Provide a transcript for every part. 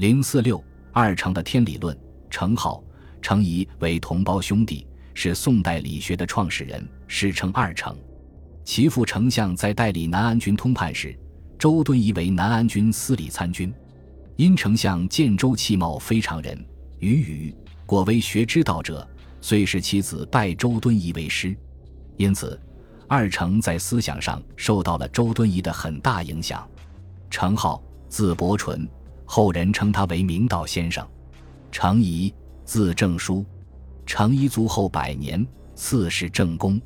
零四六二程的天理论，程颢、程颐为同胞兄弟，是宋代理学的创始人，史称二程。其父丞相在代理南安军通判时，周敦颐为南安军司礼参军。因丞相见周其貌非常人，与语果为学之道者，遂使其子拜周敦颐为师。因此，二程在思想上受到了周敦颐的很大影响。程颢，字伯纯，后人称他为明道先生。程颐，字正叔。程颐卒后百年，赐谥正公。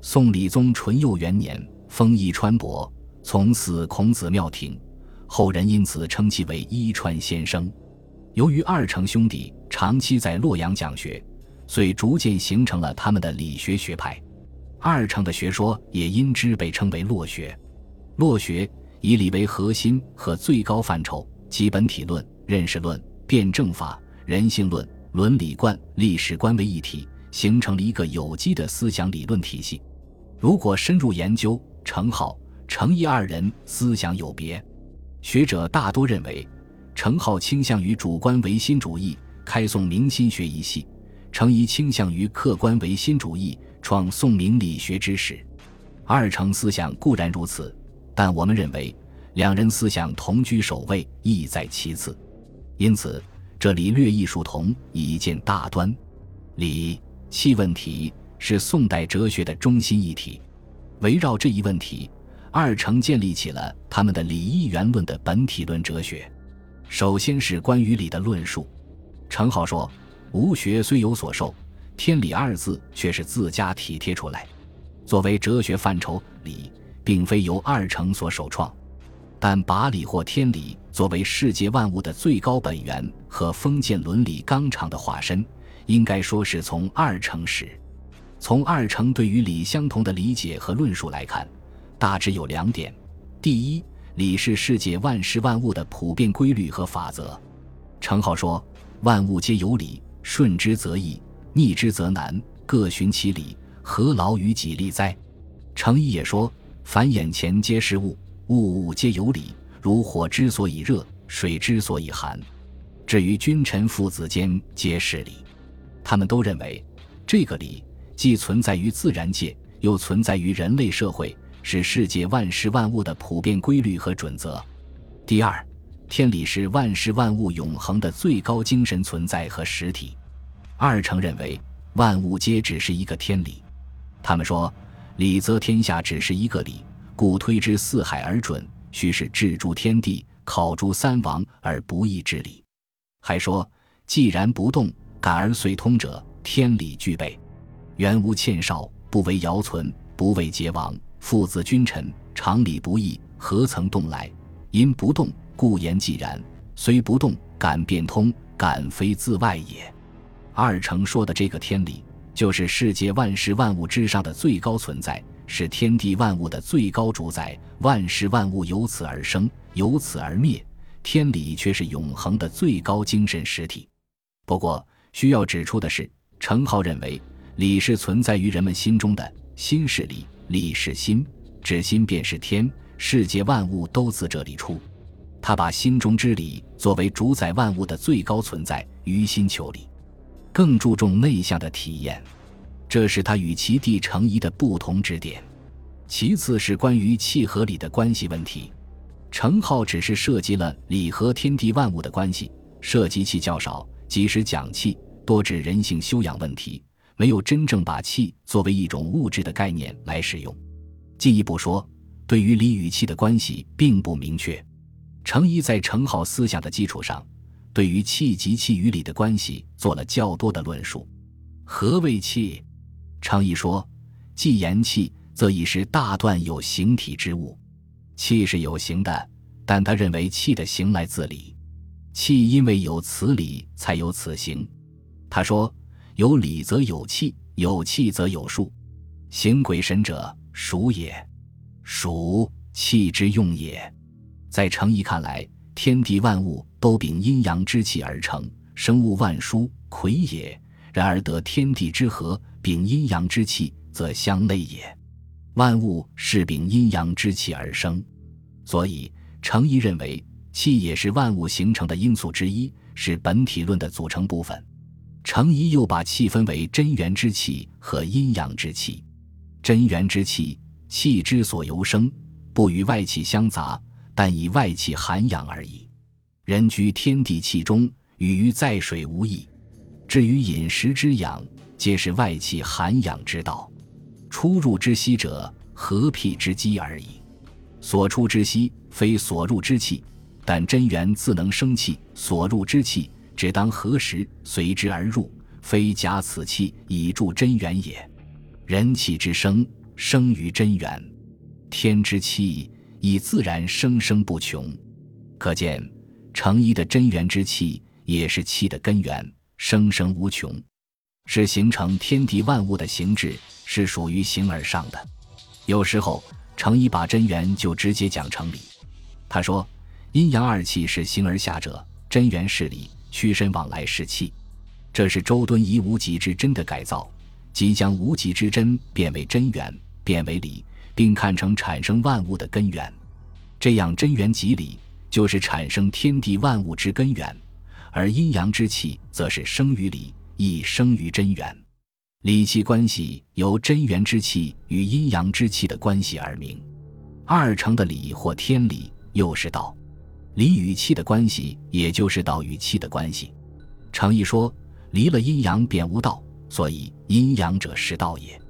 宋理宗淳佑元年，封邑川伯，从祀孔子庙庭。后人因此称其为伊川先生。由于二程兄弟长期在洛阳讲学，遂逐渐形成了他们的理学学派。二程的学说也因之被称为洛学。洛学以理为核心和最高范畴，基本体论、认识论、辩证法、人性论、伦理观、历史观为一体，形成了一个有机的思想理论体系。如果深入研究，程颢、程颐二人思想有别。学者大多认为，程颢倾向于主观唯心主义，开宋明心学一系；程颐倾向于客观唯心主义。创宋明理学之始，二程思想固然如此，但我们认为两人思想同居首位，意在其次。因此，这里略异殊同，以见大端。理气问题是宋代哲学的中心议题，围绕这一问题，二程建立起了他们的理义元论的本体论哲学。首先是关于理的论述，程颢说：“吾学虽有所受。”天理二字却是自家体贴出来，作为哲学范畴，理并非由二程所首创，但把理或天理作为世界万物的最高本源和封建伦理纲常的化身，应该说是从二程始。从二程对于理相同的理解和论述来看，大致有两点：第一，理是世界万事万物的普遍规律和法则。程颢说：“万物皆有理，顺之则易。”逆之则难，各寻其理，何劳于己利哉？程颐也说：“凡眼前皆是物，物物皆有理，如火之所以热，水之所以寒。至于君臣父子间，皆是理。”他们都认为，这个理既存在于自然界，又存在于人类社会，是世界万事万物的普遍规律和准则。第二，天理是万事万物永恒的最高精神存在和实体。二程认为万物皆只是一个天理，他们说理则天下只是一个理，故推之四海而准，须是治诸天地、考诸三王而不义之理。还说既然不动，感而遂通者，天理具备。原无欠少，不为尧存，不为桀亡，父子君臣，常理不义，何曾动来？因不动，故言既然；虽不动，感变通，感非自外也。二程说的这个天理，就是世界万事万物之上的最高存在，是天地万物的最高主宰。万事万物由此而生，由此而灭，天理却是永恒的最高精神实体。不过，需要指出的是，程颢认为理是存在于人们心中的，心是理，理是心，指心便是天，世界万物都自这里出。他把心中之理作为主宰万物的最高存在，于心求理。更注重内向的体验，这是他与其弟程颐的不同之点。其次是关于气和理的关系问题，程颢只是涉及了理和天地万物的关系，涉及气较少，即使讲气，多指人性修养问题，没有真正把气作为一种物质的概念来使用。进一步说，对于理与气的关系并不明确。程颐在程颢思想的基础上。对于气及气与理的关系做了较多的论述。何谓气？程颐说：“既言气，则已是大段有形体之物。气是有形的，但他认为气的形来自理。气因为有此理，才有此形。他说：有理则有气，有气则有数。形鬼神者，属也。属气之用也。在程颐看来。”天地万物都秉阴阳之气而成，生物万殊，魁也。然而得天地之和，秉阴阳之气，则相类也。万物是秉阴阳之气而生，所以程颐认为气也是万物形成的因素之一，是本体论的组成部分。程颐又把气分为真元之气和阴阳之气。真元之气，气之所由生，不与外气相杂，但以外气涵养而已。人居天地气中，与于在水无异。至于饮食之养，皆是外气涵养之道。出入之息者，合辟之机而已。所出之息，非所入之气。但真元自能生气，所入之气，只当何时随之而入，非假此气以助真元也。人气之生，生于真元；天之气以自然生生不穷。可见，成一的真元之气也是气的根源，生生无穷，是形成天地万物的形质，是属于形而上的。有时候，程颐把真元就直接讲成理。他说。阴阳二气是形而下者，真元是理，屈身往来是气。这是周敦颐无极之真的改造，即将无极之真变为真元，变为理，并看成产生万物的根源。这样真元即理，就是产生天地万物之根源；而阴阳之气，则是生于理，亦生于真元。理气关系由真元之气与阴阳之气的关系而明。二成的理或天理，又是道。理与气的关系，也就是道与气的关系。常义说：“离了阴阳，便无道。”所以，阴阳者是道也。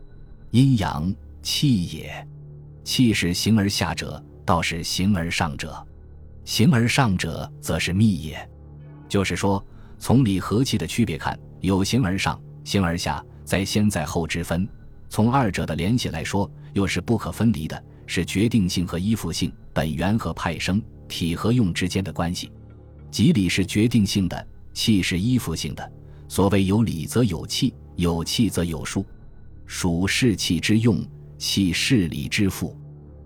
阴阳气也，气是形而下者，道是形而上者。形而上者，则是密也。就是说，从理和气的区别看，有形而上、形而下，在先在后之分。从二者的联系来说，又是不可分离的，是决定性和依附性、本源和派生。体和用之间的关系，即理是决定性的，气是依附性的。所谓有理则有气，有气则有数。数是气之用，气是理之父。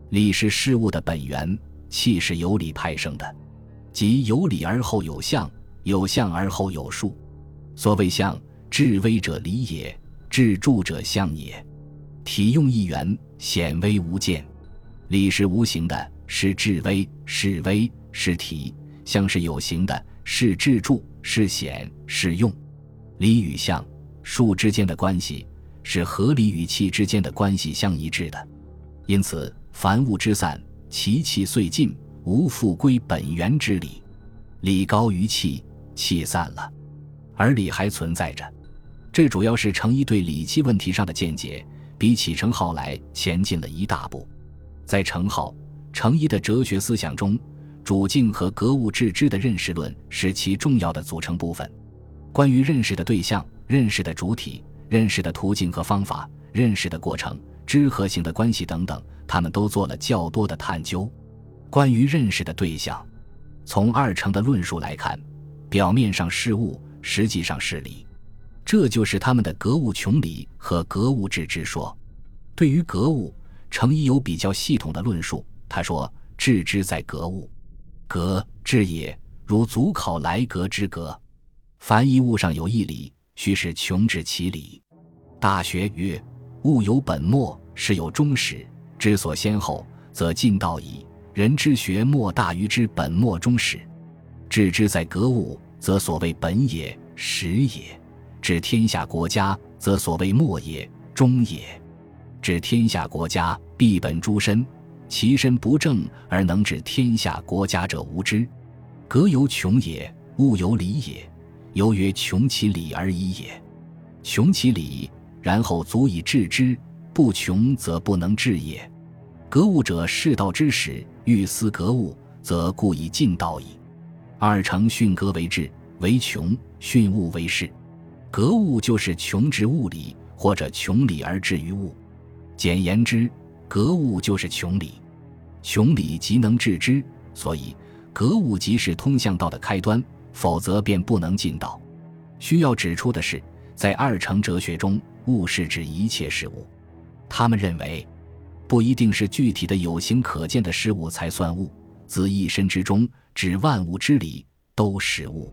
理是事物的本源，气是由理派生的，即有理而后有象，有象而后有数。所谓象，至微者理也，至著者象也。体用一元，显微无间。理是无形的。是至微，是微，是体；象是有形的，是至著，是显，是用。理与象、数之间的关系，是合理与气之间的关系相一致的。因此，凡物之散，其气遂尽，无复归本源之理。理高于气，气散了，而理还存在着。这主要是程颐对理气问题上的见解，比起程颢来前进了一大步。在程颢。程颐的哲学思想中，主境和格物致知的认识论是其重要的组成部分。关于认识的对象、认识的主体、认识的途径和方法、认识的过程、知和行的关系等等，他们都做了较多的探究。关于认识的对象，从二程的论述来看，表面上是物，实际上是理，这就是他们的格物穷理和格物致知说。对于格物，程颐有比较系统的论述。他说：“致之在格物，格致也，如足考来格之格。凡一物上有一理，须是穷至其理。大学曰：物有本末，事有终始，知所先后，则近道矣。人之学莫大于之本末终始。致之在格物，则所谓本也，始也；治天下国家，则所谓末也，终也。治天下国家，必本诸身。”其身不正而能治天下国家者无之，格由穷也，物有理也。由曰穷其理而已也。穷其理，然后足以治之；不穷则不能治也。格物者，世道之始。欲思格物，则故以尽道矣。二程训格为治，为穷；训物为事。格物就是穷之物理，或者穷理而至于物。简言之。格物就是穷理，穷理即能致知，所以格物即是通向道的开端，否则便不能进道。需要指出的是，在二程哲学中，物是指一切事物。他们认为，不一定是具体的有形可见的事物才算物，自一身之中，指万物之理，都是物。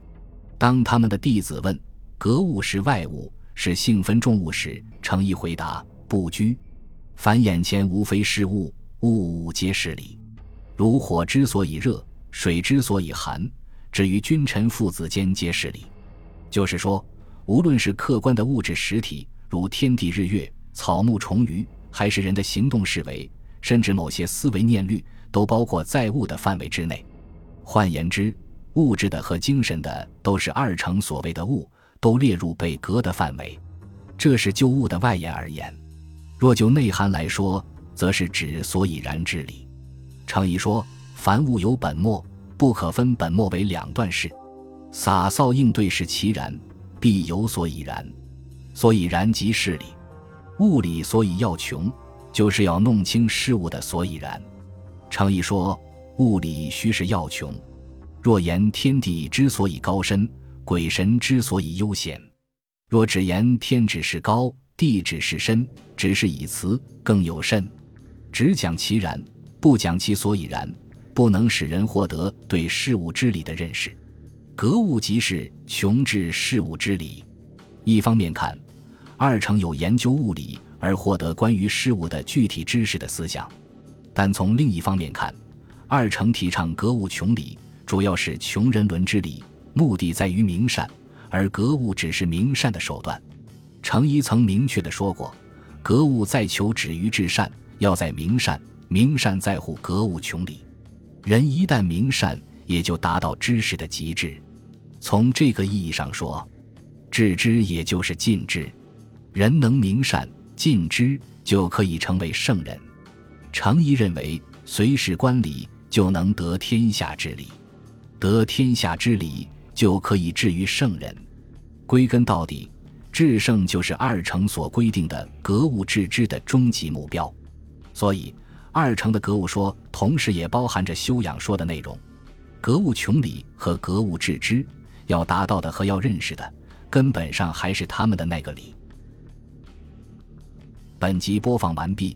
当他们的弟子问格物是外物，是性分重物时，程颐回答：不拘。凡眼前无非是物，物物皆是理。如火之所以热，水之所以寒，至于君臣父子间皆是理。就是说，无论是客观的物质实体，如天地日月、草木虫鱼，还是人的行动事为，甚至某些思维念虑，都包括在物的范围之内。换言之，物质的和精神的都是二程所谓的物，都列入被格的范围。这是就物的外延而言。若就内涵来说，则是指所以然之理。常以说，凡物有本末，不可分本末为两段事。洒扫应对是其然，必有所以然。所以然即是理。物理所以要穷，就是要弄清事物的所以然。常以说，物理须是要穷。若言天地之所以高深，鬼神之所以悠闲；若只言天只是高，地只是深，只是以辞，更有甚。只讲其然，不讲其所以然，不能使人获得对事物之理的认识。格物即是穷治事物之理。一方面看，二程有研究物理而获得关于事物的具体知识的思想；但从另一方面看，二程提倡格物穷理，主要是穷人伦之理，目的在于明善，而格物只是明善的手段。程颐曾明确地说过：“格物在求止于至善。”要在明善，明善在乎格物穷理。人一旦明善，也就达到知识的极致。从这个意义上说，致知也就是尽知。人能明善尽知，就可以成为圣人。程颐认为，随时观礼，就能得天下之理；得天下之理，就可以至于圣人。归根到底，至圣就是二程所规定的格物致知的终极目标。所以，二程的格物说同时也包含着修养说的内容。格物穷理和格物致知，要达到的和要认识的，根本上还是他们的那个理。本集播放完毕，